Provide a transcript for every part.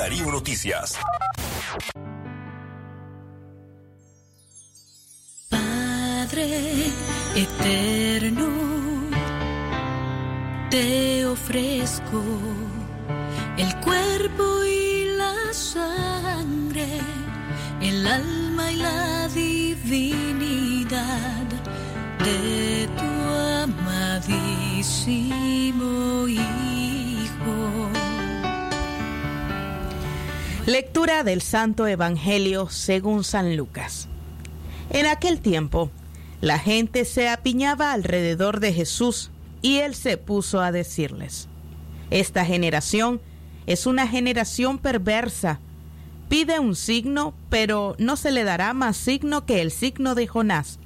Darío Noticias. Padre eterno, te ofrezco el cuerpo y la sangre, el alma y la divinidad de tu amadísimo Hijo. Lectura del Santo Evangelio según San Lucas. En aquel tiempo, la gente se apiñaba alrededor de Jesús y él se puso a decirles, Esta generación es una generación perversa. Pide un signo, pero no se le dará más signo que el signo de Jonás,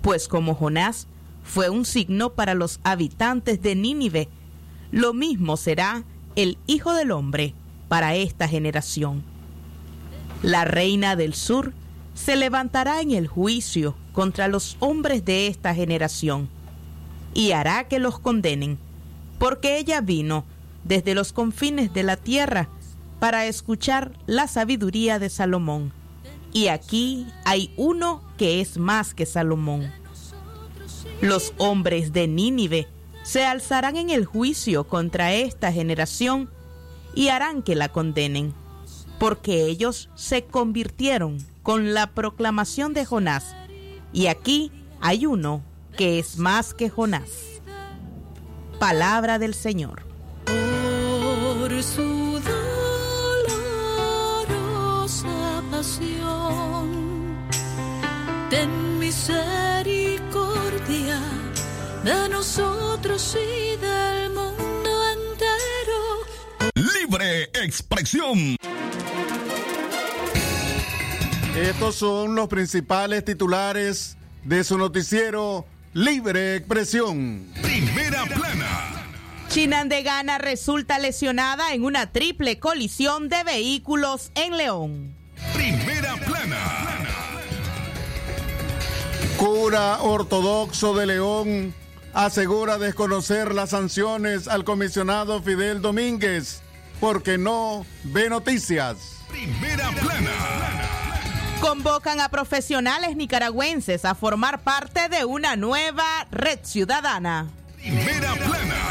pues como Jonás fue un signo para los habitantes de Nínive, lo mismo será el Hijo del Hombre para esta generación. La reina del sur se levantará en el juicio contra los hombres de esta generación y hará que los condenen, porque ella vino desde los confines de la tierra para escuchar la sabiduría de Salomón. Y aquí hay uno que es más que Salomón. Los hombres de Nínive se alzarán en el juicio contra esta generación y harán que la condenen, porque ellos se convirtieron con la proclamación de Jonás. Y aquí hay uno que es más que Jonás. Palabra del Señor. Por su dolorosa pasión, ten misericordia de nosotros y del. Libre expresión. Estos son los principales titulares de su noticiero Libre Expresión. Primera plana. Chinandegana resulta lesionada en una triple colisión de vehículos en León. Primera plana. Cura ortodoxo de León asegura desconocer las sanciones al comisionado Fidel Domínguez porque no ve noticias. Primera plana. Convocan a profesionales nicaragüenses a formar parte de una nueva red ciudadana. Primera plana.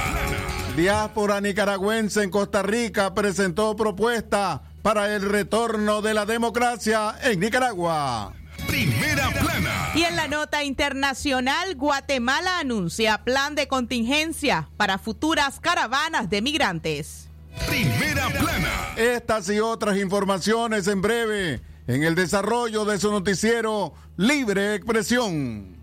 Diáspora nicaragüense en Costa Rica presentó propuesta para el retorno de la democracia en Nicaragua. Primera plana. Y en la nota internacional, Guatemala anuncia plan de contingencia para futuras caravanas de migrantes. Primera plana. Estas y otras informaciones en breve en el desarrollo de su noticiero Libre Expresión.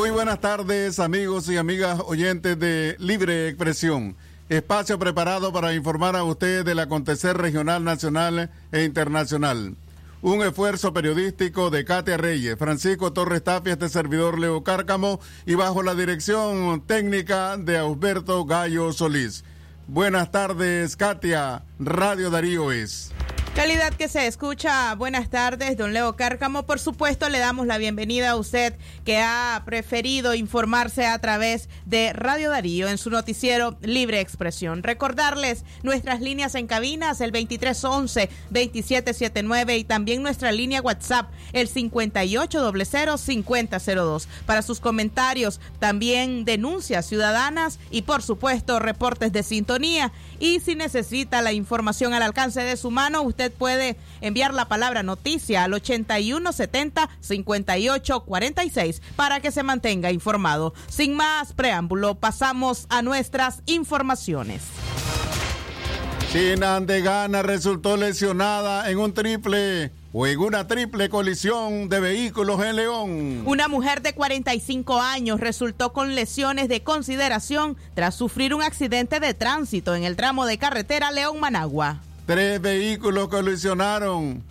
Muy buenas tardes amigos y amigas oyentes de Libre Expresión. Espacio preparado para informar a ustedes del acontecer regional, nacional e internacional. Un esfuerzo periodístico de Katia Reyes, Francisco Torres Tapia, este servidor Leo Cárcamo y bajo la dirección técnica de Alberto Gallo Solís. Buenas tardes, Katia. Radio Darío es. Calidad que se escucha. Buenas tardes, don Leo Cárcamo. Por supuesto, le damos la bienvenida a usted que ha preferido informarse a través de Radio Darío en su noticiero Libre Expresión. Recordarles nuestras líneas en cabinas, el 2311-2779 y también nuestra línea WhatsApp, el 5800-5002. Para sus comentarios, también denuncias ciudadanas y, por supuesto, reportes de sintonía. Y si necesita la información al alcance de su mano, usted puede enviar la palabra noticia al 8170-5846 para que se mantenga informado. Sin más preámbulo, pasamos a nuestras informaciones. China Andegana resultó lesionada en un triple o en una triple colisión de vehículos en León. Una mujer de 45 años resultó con lesiones de consideración tras sufrir un accidente de tránsito en el tramo de carretera León-Managua. Tres vehículos colisionaron.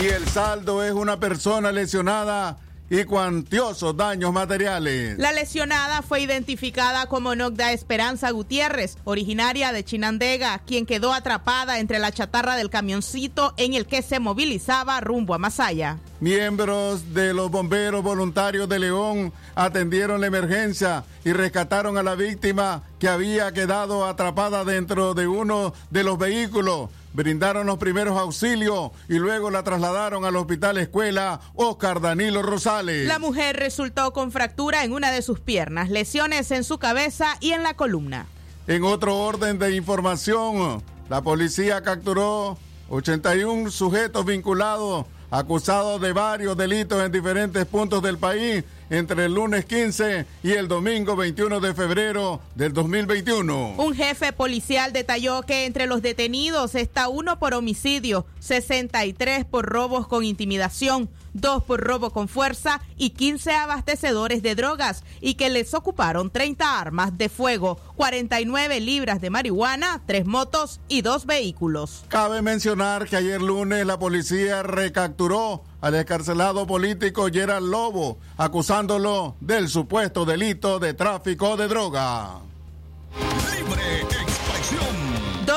Y el saldo es una persona lesionada y cuantiosos daños materiales. La lesionada fue identificada como Nogda Esperanza Gutiérrez, originaria de Chinandega, quien quedó atrapada entre la chatarra del camioncito en el que se movilizaba rumbo a Masaya. Miembros de los bomberos voluntarios de León atendieron la emergencia y rescataron a la víctima que había quedado atrapada dentro de uno de los vehículos brindaron los primeros auxilios y luego la trasladaron al Hospital Escuela Oscar Danilo Rosales. La mujer resultó con fractura en una de sus piernas, lesiones en su cabeza y en la columna. En otro orden de información, la policía capturó 81 sujetos vinculados acusados de varios delitos en diferentes puntos del país entre el lunes 15 y el domingo 21 de febrero del 2021. Un jefe policial detalló que entre los detenidos está uno por homicidio, 63 por robos con intimidación, dos por robo con fuerza y 15 abastecedores de drogas y que les ocuparon 30 armas de fuego, 49 libras de marihuana, tres motos y dos vehículos. Cabe mencionar que ayer lunes la policía recapturó al escarcelado político Gerard Lobo, acusándolo del supuesto delito de tráfico de droga.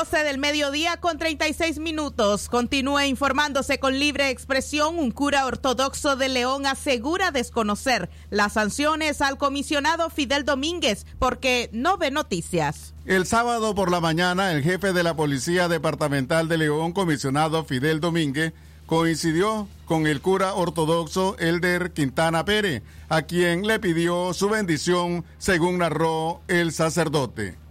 12 del mediodía con 36 minutos. Continúa informándose con libre expresión. Un cura ortodoxo de León asegura desconocer las sanciones al comisionado Fidel Domínguez porque no ve noticias. El sábado por la mañana, el jefe de la Policía Departamental de León, comisionado Fidel Domínguez, coincidió con el cura ortodoxo Elder Quintana Pérez, a quien le pidió su bendición, según narró el sacerdote.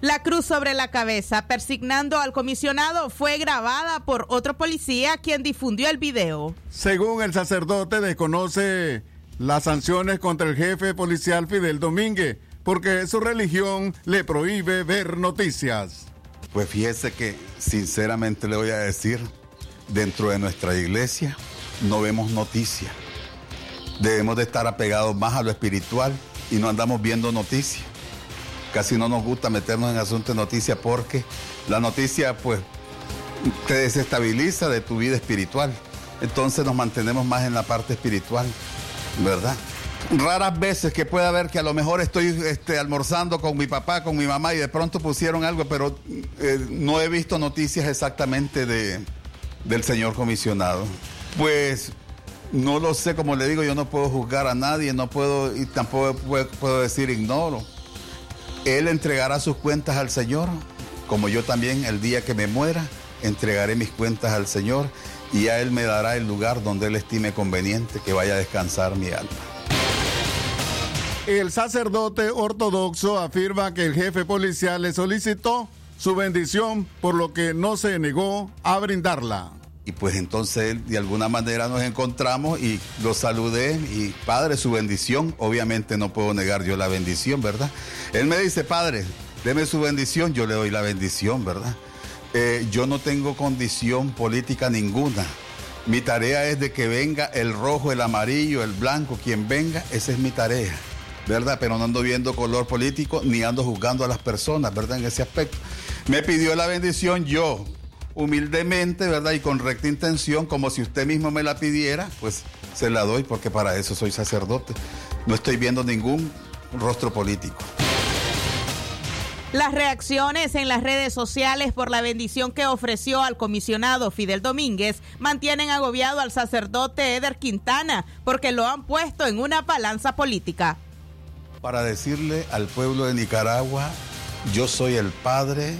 La cruz sobre la cabeza, persignando al comisionado, fue grabada por otro policía quien difundió el video. Según el sacerdote, desconoce las sanciones contra el jefe policial Fidel Domínguez, porque su religión le prohíbe ver noticias. Pues fíjese que sinceramente le voy a decir, dentro de nuestra iglesia no vemos noticias. Debemos de estar apegados más a lo espiritual y no andamos viendo noticias. Casi no nos gusta meternos en asuntos de noticias porque la noticia pues te desestabiliza de tu vida espiritual. Entonces nos mantenemos más en la parte espiritual, ¿verdad? Raras veces que pueda haber que a lo mejor estoy este, almorzando con mi papá, con mi mamá y de pronto pusieron algo, pero eh, no he visto noticias exactamente de, del señor comisionado. Pues no lo sé, como le digo, yo no puedo juzgar a nadie, no puedo y tampoco puedo, decir ignoro. Él entregará sus cuentas al Señor, como yo también el día que me muera entregaré mis cuentas al Señor y a Él me dará el lugar donde Él estime conveniente que vaya a descansar mi alma. El sacerdote ortodoxo afirma que el jefe policial le solicitó su bendición, por lo que no se negó a brindarla. Y pues entonces de alguna manera nos encontramos y lo saludé y Padre, su bendición, obviamente no puedo negar yo la bendición, ¿verdad? Él me dice, Padre, deme su bendición, yo le doy la bendición, ¿verdad? Eh, yo no tengo condición política ninguna. Mi tarea es de que venga el rojo, el amarillo, el blanco, quien venga, esa es mi tarea, ¿verdad? Pero no ando viendo color político ni ando juzgando a las personas, ¿verdad? En ese aspecto. Me pidió la bendición yo, humildemente, ¿verdad? Y con recta intención, como si usted mismo me la pidiera, pues se la doy porque para eso soy sacerdote. No estoy viendo ningún rostro político. Las reacciones en las redes sociales por la bendición que ofreció al comisionado Fidel Domínguez mantienen agobiado al sacerdote Eder Quintana porque lo han puesto en una balanza política. Para decirle al pueblo de Nicaragua, yo soy el padre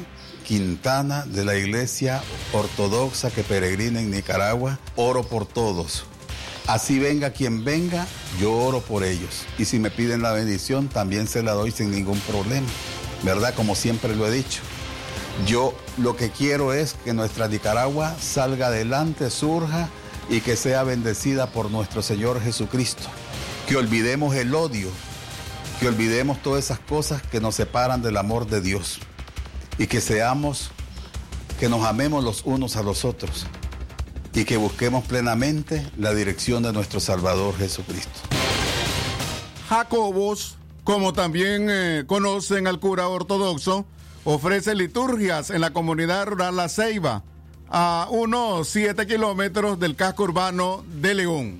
Quintana de la Iglesia Ortodoxa que peregrina en Nicaragua, oro por todos. Así venga quien venga, yo oro por ellos. Y si me piden la bendición, también se la doy sin ningún problema. ¿Verdad? Como siempre lo he dicho. Yo lo que quiero es que nuestra Nicaragua salga adelante, surja y que sea bendecida por nuestro Señor Jesucristo. Que olvidemos el odio, que olvidemos todas esas cosas que nos separan del amor de Dios y que seamos, que nos amemos los unos a los otros y que busquemos plenamente la dirección de nuestro Salvador Jesucristo. Jacobos, como también eh, conocen al cura ortodoxo, ofrece liturgias en la comunidad rural La Ceiba, a unos 7 kilómetros del casco urbano de León.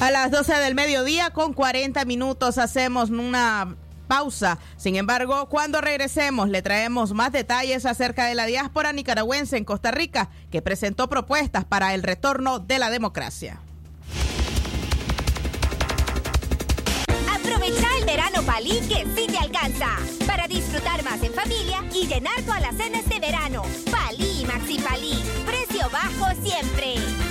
A las 12 del mediodía con 40 minutos hacemos una pausa. Sin embargo, cuando regresemos le traemos más detalles acerca de la diáspora nicaragüense en Costa Rica que presentó propuestas para el retorno de la democracia. Aprovecha el verano Palí que sí te alcanza para disfrutar más en familia y llenar todas las cenas de verano. Palí Maxi Palí, precio bajo siempre.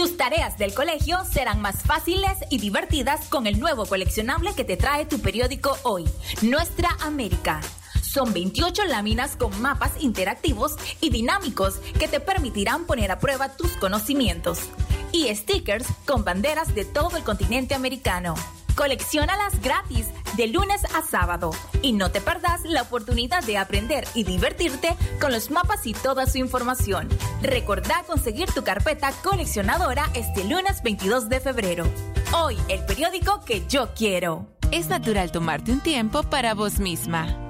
Tus tareas del colegio serán más fáciles y divertidas con el nuevo coleccionable que te trae tu periódico hoy, Nuestra América. Son 28 láminas con mapas interactivos y dinámicos que te permitirán poner a prueba tus conocimientos. Y stickers con banderas de todo el continente americano. Colecciónalas gratis de lunes a sábado y no te perdas la oportunidad de aprender y divertirte con los mapas y toda su información. Recordá conseguir tu carpeta coleccionadora este lunes 22 de febrero. Hoy el periódico que yo quiero. Es natural tomarte un tiempo para vos misma.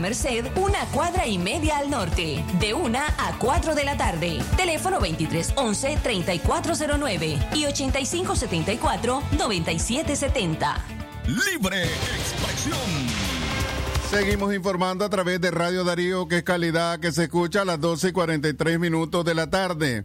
Merced, una cuadra y media al norte, de 1 a 4 de la tarde. Teléfono 2311-3409 y 8574-9770. Libre expresión. Seguimos informando a través de Radio Darío, que es calidad que se escucha a las 12 y 43 minutos de la tarde.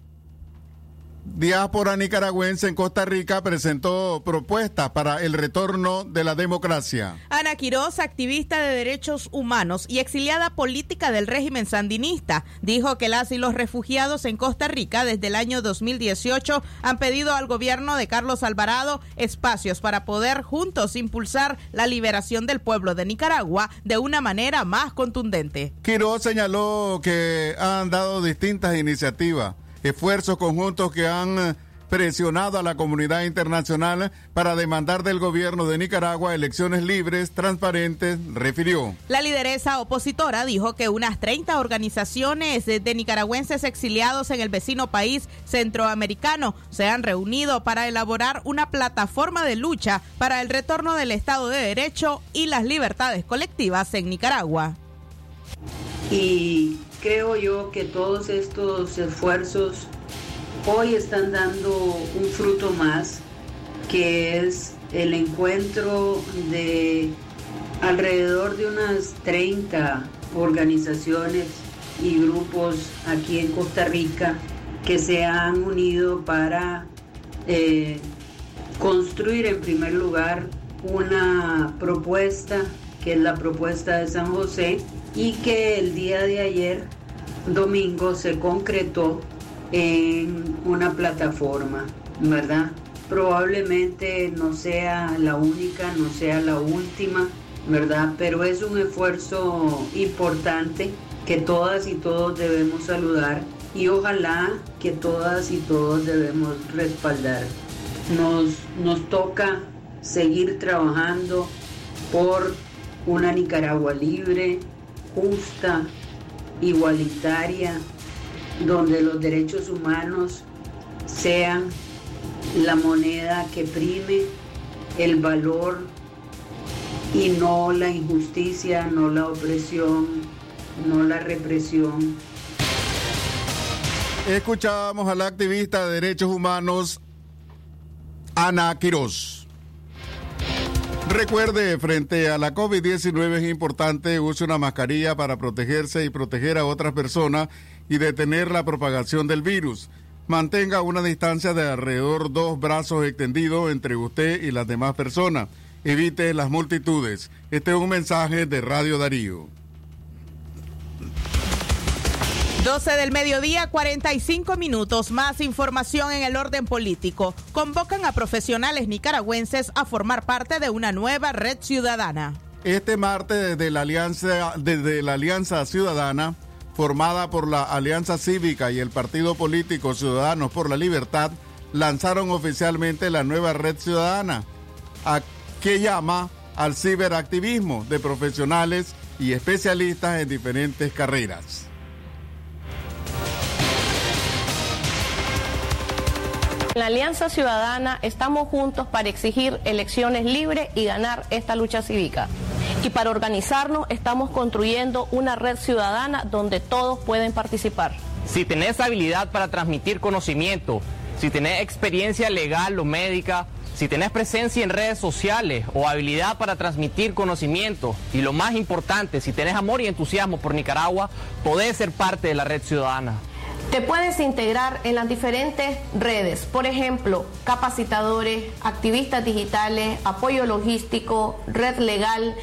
Diáspora nicaragüense en Costa Rica presentó propuestas para el retorno de la democracia. Ana Quiroz, activista de derechos humanos y exiliada política del régimen sandinista, dijo que las y los refugiados en Costa Rica desde el año 2018 han pedido al gobierno de Carlos Alvarado espacios para poder juntos impulsar la liberación del pueblo de Nicaragua de una manera más contundente. Quiroz señaló que han dado distintas iniciativas esfuerzos conjuntos que han eh, presionado a la comunidad internacional para demandar del gobierno de Nicaragua elecciones libres, transparentes, refirió. La lideresa opositora dijo que unas 30 organizaciones de nicaragüenses exiliados en el vecino país centroamericano se han reunido para elaborar una plataforma de lucha para el retorno del Estado de Derecho y las libertades colectivas en Nicaragua. Y creo yo que todos estos esfuerzos hoy están dando un fruto más, que es el encuentro de alrededor de unas 30 organizaciones y grupos aquí en Costa Rica que se han unido para eh, construir en primer lugar una propuesta, que es la propuesta de San José, y que el día de ayer, domingo, se concretó en una plataforma, ¿verdad? Probablemente no sea la única, no sea la última, ¿verdad? Pero es un esfuerzo importante que todas y todos debemos saludar y ojalá que todas y todos debemos respaldar. Nos, nos toca seguir trabajando por una Nicaragua libre, justa, igualitaria, donde los derechos humanos sean la moneda que prime el valor y no la injusticia, no la opresión, no la represión. Escuchábamos a la activista de derechos humanos Ana Quiroz. Recuerde, frente a la COVID-19 es importante use una mascarilla para protegerse y proteger a otras personas y detener la propagación del virus. Mantenga una distancia de alrededor dos brazos extendidos entre usted y las demás personas. Evite las multitudes. Este es un mensaje de Radio Darío. 12 del mediodía, 45 minutos. Más información en el orden político. Convocan a profesionales nicaragüenses a formar parte de una nueva red ciudadana. Este martes desde la Alianza, desde la Alianza Ciudadana, formada por la Alianza Cívica y el Partido Político Ciudadanos por la Libertad, lanzaron oficialmente la nueva red ciudadana, que llama al ciberactivismo de profesionales y especialistas en diferentes carreras. En la Alianza Ciudadana estamos juntos para exigir elecciones libres y ganar esta lucha cívica. Y para organizarnos estamos construyendo una red ciudadana donde todos pueden participar. Si tenés habilidad para transmitir conocimiento, si tenés experiencia legal o médica, si tenés presencia en redes sociales o habilidad para transmitir conocimiento y lo más importante, si tenés amor y entusiasmo por Nicaragua, podés ser parte de la red ciudadana. Te puedes integrar en las diferentes redes, por ejemplo, capacitadores, activistas digitales, apoyo logístico, red legal.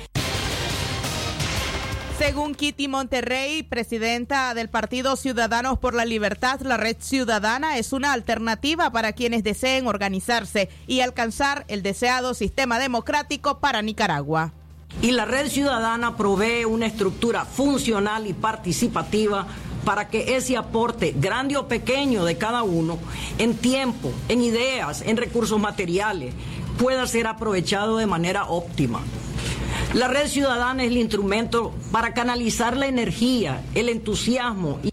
Según Kitty Monterrey, presidenta del Partido Ciudadanos por la Libertad, la Red Ciudadana es una alternativa para quienes deseen organizarse y alcanzar el deseado sistema democrático para Nicaragua. Y la Red Ciudadana provee una estructura funcional y participativa para que ese aporte, grande o pequeño de cada uno, en tiempo, en ideas, en recursos materiales, pueda ser aprovechado de manera óptima. La red ciudadana es el instrumento para canalizar la energía, el entusiasmo. Y...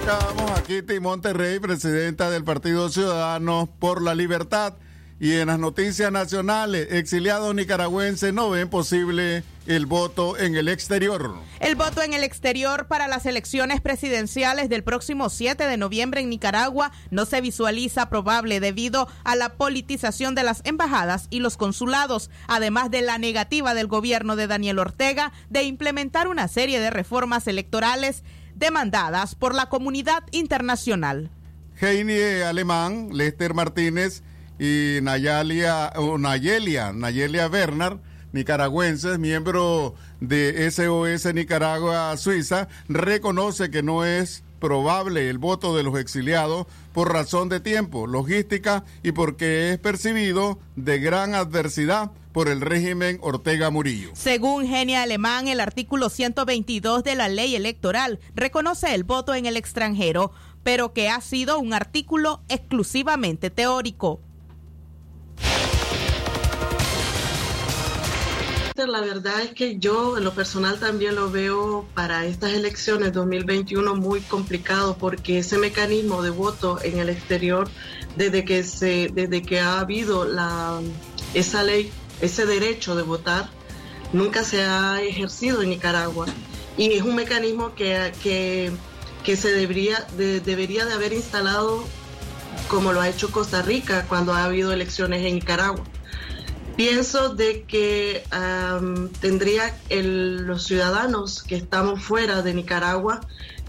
Estamos aquí, Monterrey, presidenta del Partido Ciudadanos por la Libertad. Y en las noticias nacionales, exiliados nicaragüenses no ven posible el voto en el exterior. El voto en el exterior para las elecciones presidenciales del próximo 7 de noviembre en Nicaragua no se visualiza probable debido a la politización de las embajadas y los consulados, además de la negativa del gobierno de Daniel Ortega de implementar una serie de reformas electorales demandadas por la comunidad internacional. Heini Alemán, Lester Martínez, y Nayalia, o Nayelia, Nayelia Bernard, nicaragüenses, miembro de SOS Nicaragua Suiza, reconoce que no es probable el voto de los exiliados por razón de tiempo, logística y porque es percibido de gran adversidad por el régimen Ortega Murillo. Según Genia Alemán, el artículo 122 de la ley electoral reconoce el voto en el extranjero, pero que ha sido un artículo exclusivamente teórico. La verdad es que yo en lo personal también lo veo para estas elecciones 2021 muy complicado porque ese mecanismo de voto en el exterior desde que se desde que ha habido esa ley, ese derecho de votar nunca se ha ejercido en Nicaragua y es un mecanismo que, que, se debería debería de haber instalado como lo ha hecho Costa Rica cuando ha habido elecciones en Nicaragua. Pienso de que tendría los ciudadanos que estamos fuera de Nicaragua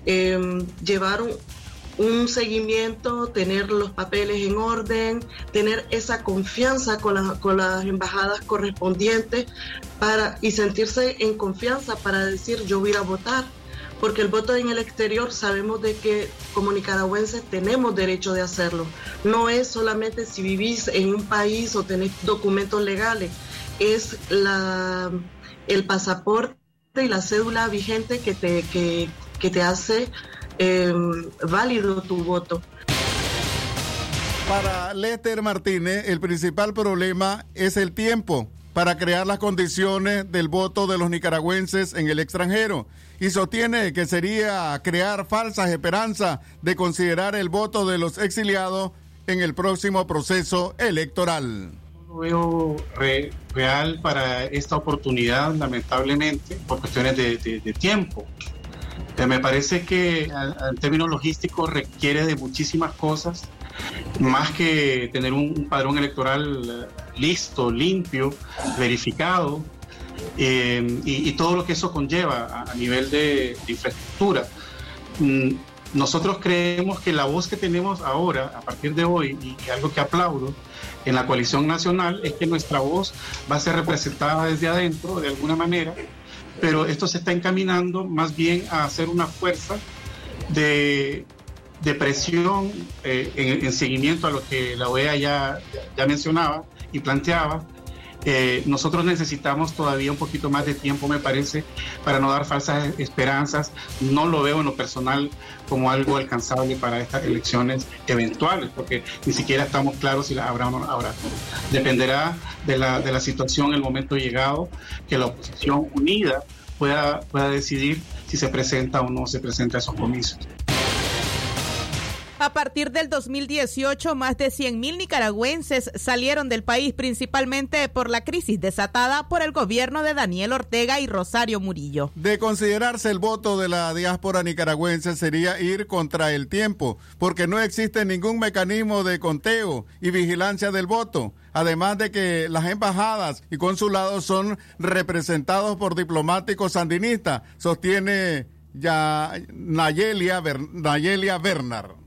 em, llevar un, seguimiento, tener los papeles en orden, tener esa confianza con, con las embajadas correspondientes para, y sentirse en confianza para decir yo voy a votar porque el voto en el exterior sabemos de que como nicaragüenses tenemos derecho de hacerlo. No es solamente si vivís en un país o tenés documentos legales, es la, el pasaporte y la cédula vigente que te, que, te hace em, válido tu voto. Para Lester Martínez, el principal problema es el tiempo para crear las condiciones del voto de los nicaragüenses en el extranjero y sostiene que sería crear falsas esperanzas de considerar el voto de los exiliados en el próximo proceso electoral. Lo veo real para esta oportunidad, lamentablemente, por cuestiones de, tiempo. Eh, me parece que en términos logísticos requiere de muchísimas cosas, más que tener un, padrón electoral eh, listo, limpio, verificado, eh, y, todo lo que eso conlleva a, nivel de, infraestructura. Mm, nosotros creemos que la voz que tenemos ahora, a partir de hoy, y, algo que aplaudo en la coalición nacional, es que nuestra voz va a ser representada desde adentro, de alguna manera, pero esto se está encaminando más bien a hacer una fuerza de, presión eh, en, seguimiento a lo que la OEA ya, ya mencionaba y planteaba, eh, nosotros necesitamos todavía un poquito más de tiempo, me parece, para no dar falsas esperanzas. No lo veo en lo personal como algo alcanzable para estas elecciones eventuales, porque ni siquiera estamos claros si las habrá o no habrá. Dependerá de la, de la situación, el momento llegado, que la oposición unida pueda, pueda decidir si se presenta o no se presenta a esos comicios. A partir del 2018, más de 100.000 nicaragüenses salieron del país principalmente por la crisis desatada por el gobierno de Daniel Ortega y Rosario Murillo. De considerarse el voto de la diáspora nicaragüense sería ir contra el tiempo, porque no existe ningún mecanismo de conteo y vigilancia del voto. Además de que las embajadas y consulados son representados por diplomáticos sandinistas, sostiene ya Nayelia, Nayelia Bernard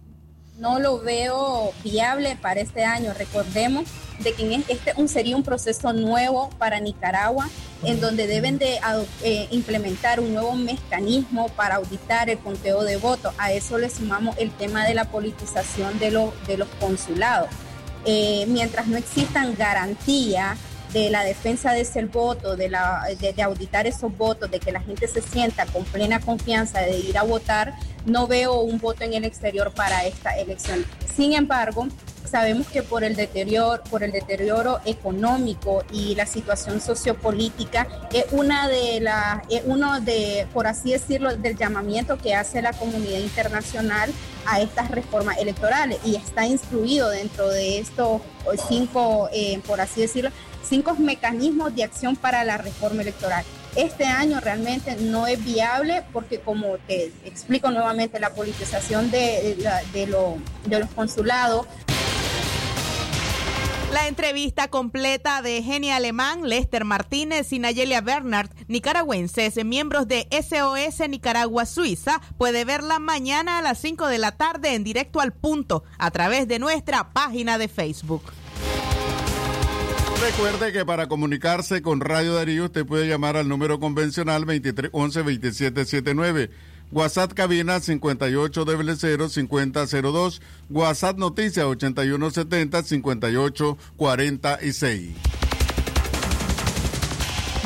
no lo veo viable para este año. Recordemos de que este sería un proceso nuevo para Nicaragua, en donde deben de eh, implementar un nuevo mecanismo para auditar el conteo de votos. A eso le sumamos el tema de la politización de, de los consulados. Eh, mientras no existan garantías de la defensa de ese voto, de, la, de, auditar esos votos, de que la gente se sienta con plena confianza de ir a votar, no veo un voto en el exterior para esta elección. Sin embargo, sabemos que por el deterioro, por el deterioro económico y la situación sociopolítica es una de las, uno de, por así decirlo, del llamamiento que hace la comunidad internacional a estas reformas electorales y está incluido dentro de estos cinco, eh, por así decirlo, cinco mecanismos de acción para la reforma electoral. Este año realmente no es viable porque como te explico nuevamente, la politización de, de, los consulados la entrevista completa de Genia Alemán, Lester Martínez y Nayelia Bernard, nicaragüenses, miembros de SOS Nicaragua Suiza, puede verla mañana a las 5 de la tarde en directo al punto a través de nuestra página de Facebook. Recuerde que para comunicarse con Radio Darío usted puede llamar al número convencional 2311-2779. WhatsApp cabina 5800-5002. WhatsApp noticia 8170-5846.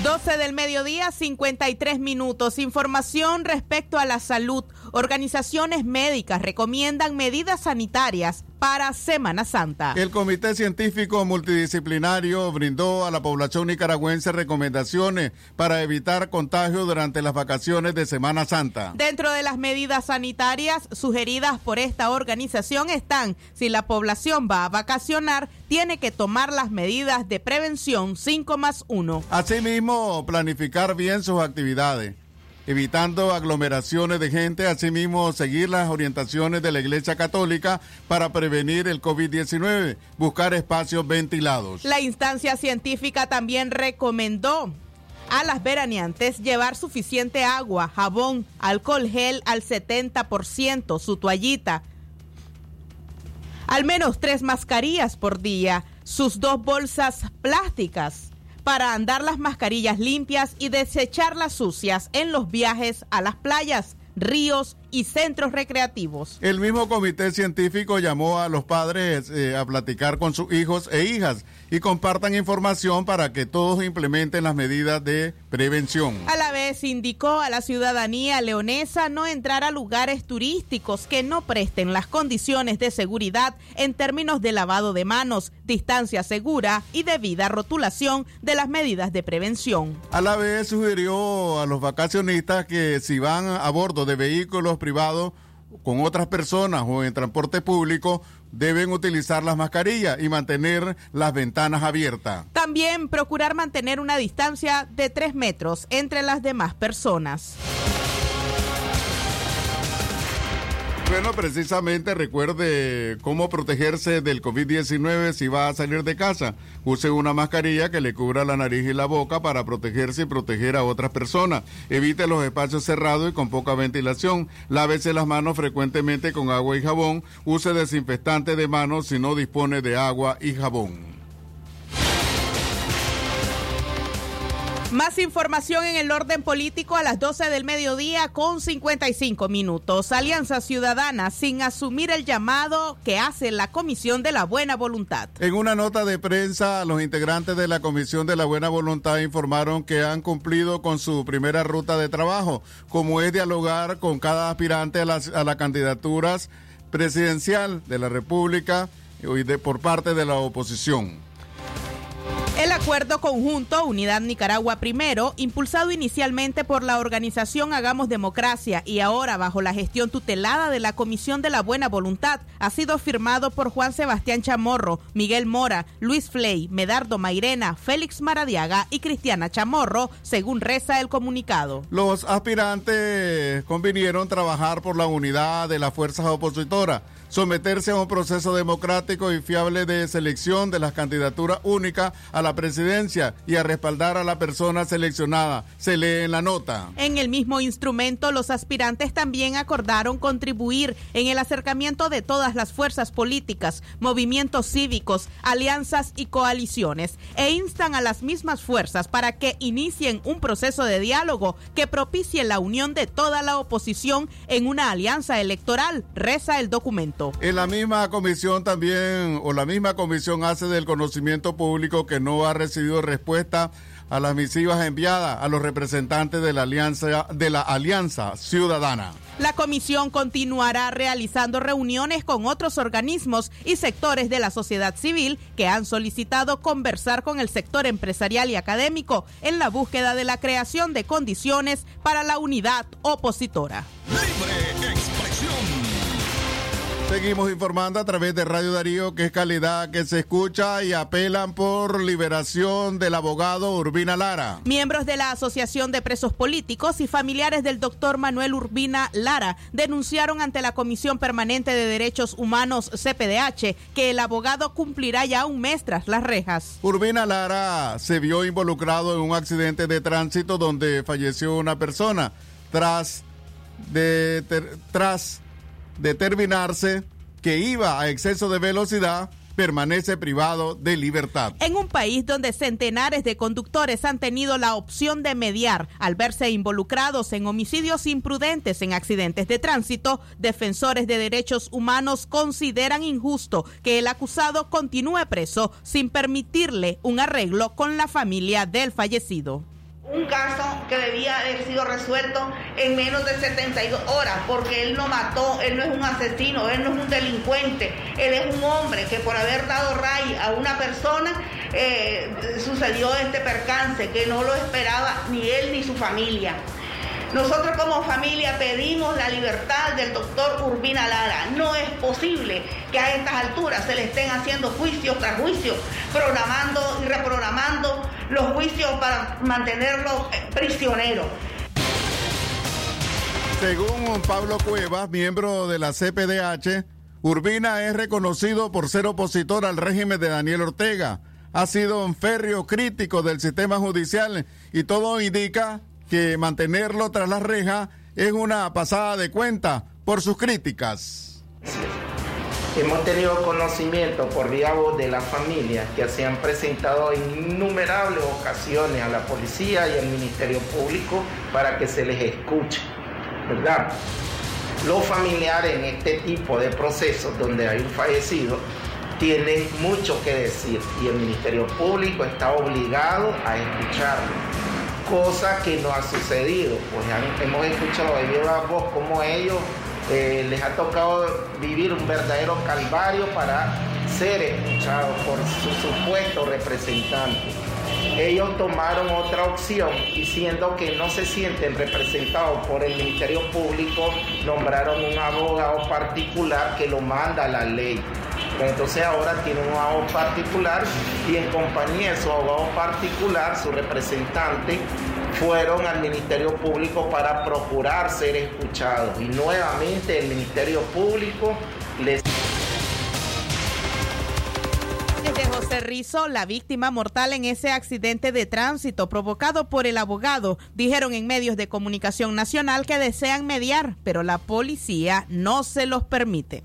12 del mediodía, 53 minutos. Información respecto a la salud. Organizaciones médicas recomiendan medidas sanitarias para Semana Santa. El Comité Científico Multidisciplinario brindó a la población nicaragüense recomendaciones para evitar contagio durante las vacaciones de Semana Santa. Dentro de las medidas sanitarias sugeridas por esta organización están, si la población va a vacacionar, tiene que tomar las medidas de prevención 5 más 1. Asimismo, planificar bien sus actividades evitando aglomeraciones de gente, asimismo seguir las orientaciones de la Iglesia Católica para prevenir el COVID-19, buscar espacios ventilados. La instancia científica también recomendó a las veraneantes llevar suficiente agua, jabón, alcohol gel al 70%, su toallita, al menos tres mascarillas por día, sus dos bolsas plásticas para andar las mascarillas limpias y desechar las sucias en los viajes a las playas, ríos y centros recreativos. El mismo comité científico llamó a los padres eh, a platicar con sus hijos e hijas y compartan información para que todos implementen las medidas de prevención. A la vez indicó a la ciudadanía leonesa no entrar a lugares turísticos que no presten las condiciones de seguridad en términos de lavado de manos, distancia segura y debida rotulación de las medidas de prevención. A la vez sugirió a los vacacionistas que si van a bordo de vehículos privados con otras personas o en transporte público deben utilizar las mascarillas y mantener las ventanas abiertas. También procurar mantener una distancia de 3 metros entre las demás personas. Bueno, precisamente recuerde cómo protegerse del COVID-19 si va a salir de casa. Use una mascarilla que le cubra la nariz y la boca para protegerse y proteger a otras personas. Evite los espacios cerrados y con poca ventilación. Lávese las manos frecuentemente con agua y jabón. Use desinfectante de manos si no dispone de agua y jabón. Más información en el orden político a las 12 del mediodía con 55 minutos. Alianza Ciudadana sin asumir el llamado que hace la Comisión de la Buena Voluntad. En una nota de prensa, los integrantes de la Comisión de la Buena Voluntad informaron que han cumplido con su primera ruta de trabajo, como es dialogar con cada aspirante a las, a las candidaturas presidencial de la República y de, por parte de la oposición. Acuerdo conjunto Unidad Nicaragua Primero, impulsado inicialmente por la organización Hagamos Democracia y ahora bajo la gestión tutelada de la Comisión de la Buena Voluntad, ha sido firmado por Juan Sebastián Chamorro, Miguel Mora, Luis Fley, Medardo Mairena, Félix Maradiaga y Cristiana Chamorro, según reza el comunicado. Los aspirantes convinieron trabajar por la unidad de las fuerzas opositoras someterse a un proceso democrático y fiable de selección de las candidaturas únicas a la presidencia y a respaldar a la persona seleccionada. Se lee en la nota. En el mismo instrumento, los aspirantes también acordaron contribuir en el acercamiento de todas las fuerzas políticas, movimientos cívicos, alianzas y coaliciones, e instan a las mismas fuerzas para que inicien un proceso de diálogo que propicie la unión de toda la oposición en una alianza electoral, reza el documento. En la misma comisión también, o la misma comisión hace del conocimiento público que no ha recibido respuesta a las misivas enviadas a los representantes de la Alianza, de la Alianza Ciudadana. La comisión continuará realizando reuniones con otros organismos y sectores de la sociedad civil que han solicitado conversar con el sector empresarial y académico en la búsqueda de la creación de condiciones para la unidad opositora. Seguimos informando a través de Radio Darío, que es calidad que se escucha y apelan por liberación del abogado Urbina Lara. Miembros de la Asociación de Presos Políticos y familiares del doctor Manuel Urbina Lara denunciaron ante la Comisión Permanente de Derechos Humanos CPDH que el abogado cumplirá ya un mes tras las rejas. Urbina Lara se vio involucrado en un accidente de tránsito donde falleció una persona tras de ter, tras determinarse que iba a exceso de velocidad, permanece privado de libertad. En un país donde centenares de conductores han tenido la opción de mediar al verse involucrados en homicidios imprudentes en accidentes de tránsito, defensores de derechos humanos consideran injusto que el acusado continúe preso sin permitirle un arreglo con la familia del fallecido un caso que debía haber sido resuelto en menos de 72 horas, porque él no mató, él no es un asesino, él no es un delincuente, él es un hombre que por haber dado ray a una persona eh, sucedió este percance que no lo esperaba ni él ni su familia. Nosotros como familia pedimos la libertad del doctor Urbina Lara. No es posible que a estas alturas se le estén haciendo juicios tras juicios, programando y reprogramando los juicios para mantenerlo eh, prisionero. Según Pablo Cuevas, miembro de la CPDH, Urbina es reconocido por ser opositor al régimen de Daniel Ortega. Ha sido un férreo crítico del sistema judicial y todo indica que mantenerlo tras la reja es una pasada de cuenta por sus críticas. Hemos tenido conocimiento por vía voz de la familia que se han presentado en innumerables ocasiones a la policía y al Ministerio Público para que se les escuche, ¿verdad? Los familiares en este tipo de procesos donde hay un fallecido tienen mucho que decir y el Ministerio Público está obligado a escucharlo cosa que no ha sucedido. Pues hemos escuchado de viva voz cómo ellos eh, les ha tocado vivir un verdadero calvario para ser escuchados por su supuesto representante. ellos tomaron otra opción y siendo que no se sienten representados por el Ministerio Público, nombraron un abogado particular que lo manda a la ley. Entonces ahora tiene un abogado particular y en compañía de su abogado particular, su representante, fueron al Ministerio Público para procurar ser escuchados. Y nuevamente el Ministerio Público les... de José Rizo, la víctima mortal en ese accidente de tránsito provocado por el abogado, dijeron en medios de comunicación nacional que desean mediar, pero la policía no se los permite.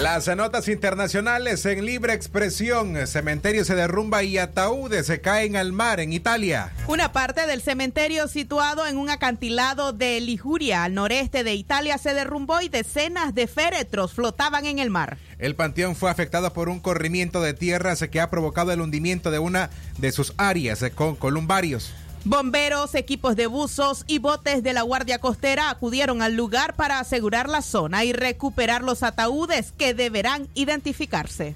Las notas internacionales en libre expresión. Cementerio se derrumba y ataúdes se caen al mar en Italia. Una parte del cementerio situado en un acantilado de Liguria, al noreste de Italia, se derrumbó y decenas de féretros flotaban en el mar. El panteón fue afectado por un corrimiento de tierras que ha provocado el hundimiento de una de sus áreas con columbarios. Bomberos, equipos de buzos y botes de la Guardia Costera acudieron al lugar para asegurar la zona y recuperar los ataúdes que deberán identificarse.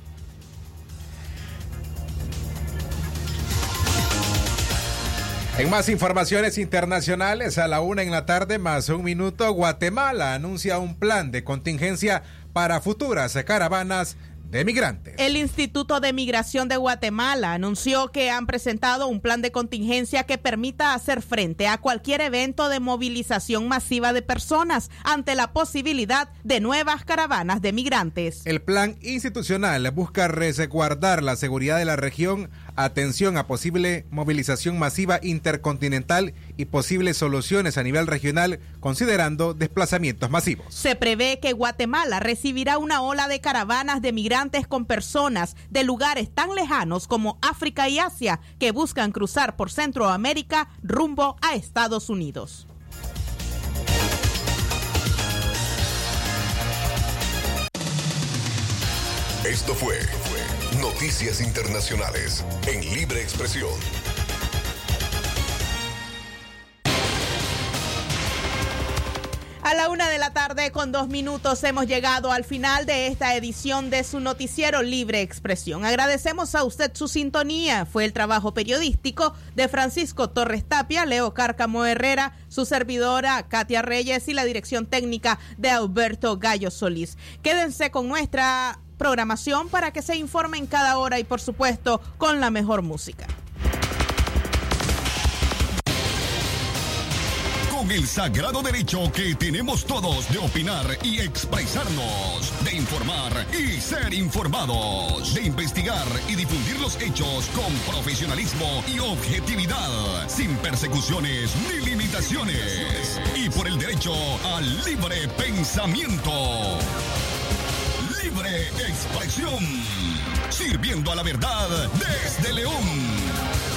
En más informaciones internacionales, a la una en la tarde más un minuto, Guatemala anuncia un plan de contingencia para futuras caravanas de migrantes. El Instituto de Migración de Guatemala anunció que han presentado un plan de contingencia que permita hacer frente a cualquier evento de movilización masiva de personas ante la posibilidad de nuevas caravanas de migrantes. El plan institucional busca resguardar la seguridad de la región, atención a posible movilización masiva intercontinental y posibles soluciones a nivel regional considerando desplazamientos masivos. Se prevé que Guatemala recibirá una ola de caravanas de migrantes con personas de lugares tan lejanos como África y Asia que buscan cruzar por Centroamérica rumbo a Estados Unidos. Esto fue Noticias Internacionales en Libre Expresión. A la una de la tarde con dos minutos hemos llegado al final de esta edición de su noticiero Libre Expresión. Agradecemos a usted su sintonía. Fue el trabajo periodístico de Francisco Torres Tapia, Leo Cárcamo Herrera, su servidora Katia Reyes y la dirección técnica de Alberto Gallo Solís. Quédense con nuestra programación para que se informen cada hora y por supuesto con la mejor música. Con el sagrado derecho que tenemos todos de opinar y expresarnos, de informar y ser informados, de investigar y difundir los hechos con profesionalismo y objetividad, sin persecuciones ni limitaciones, y por el derecho al libre pensamiento. Libre expresión, sirviendo a la verdad desde León.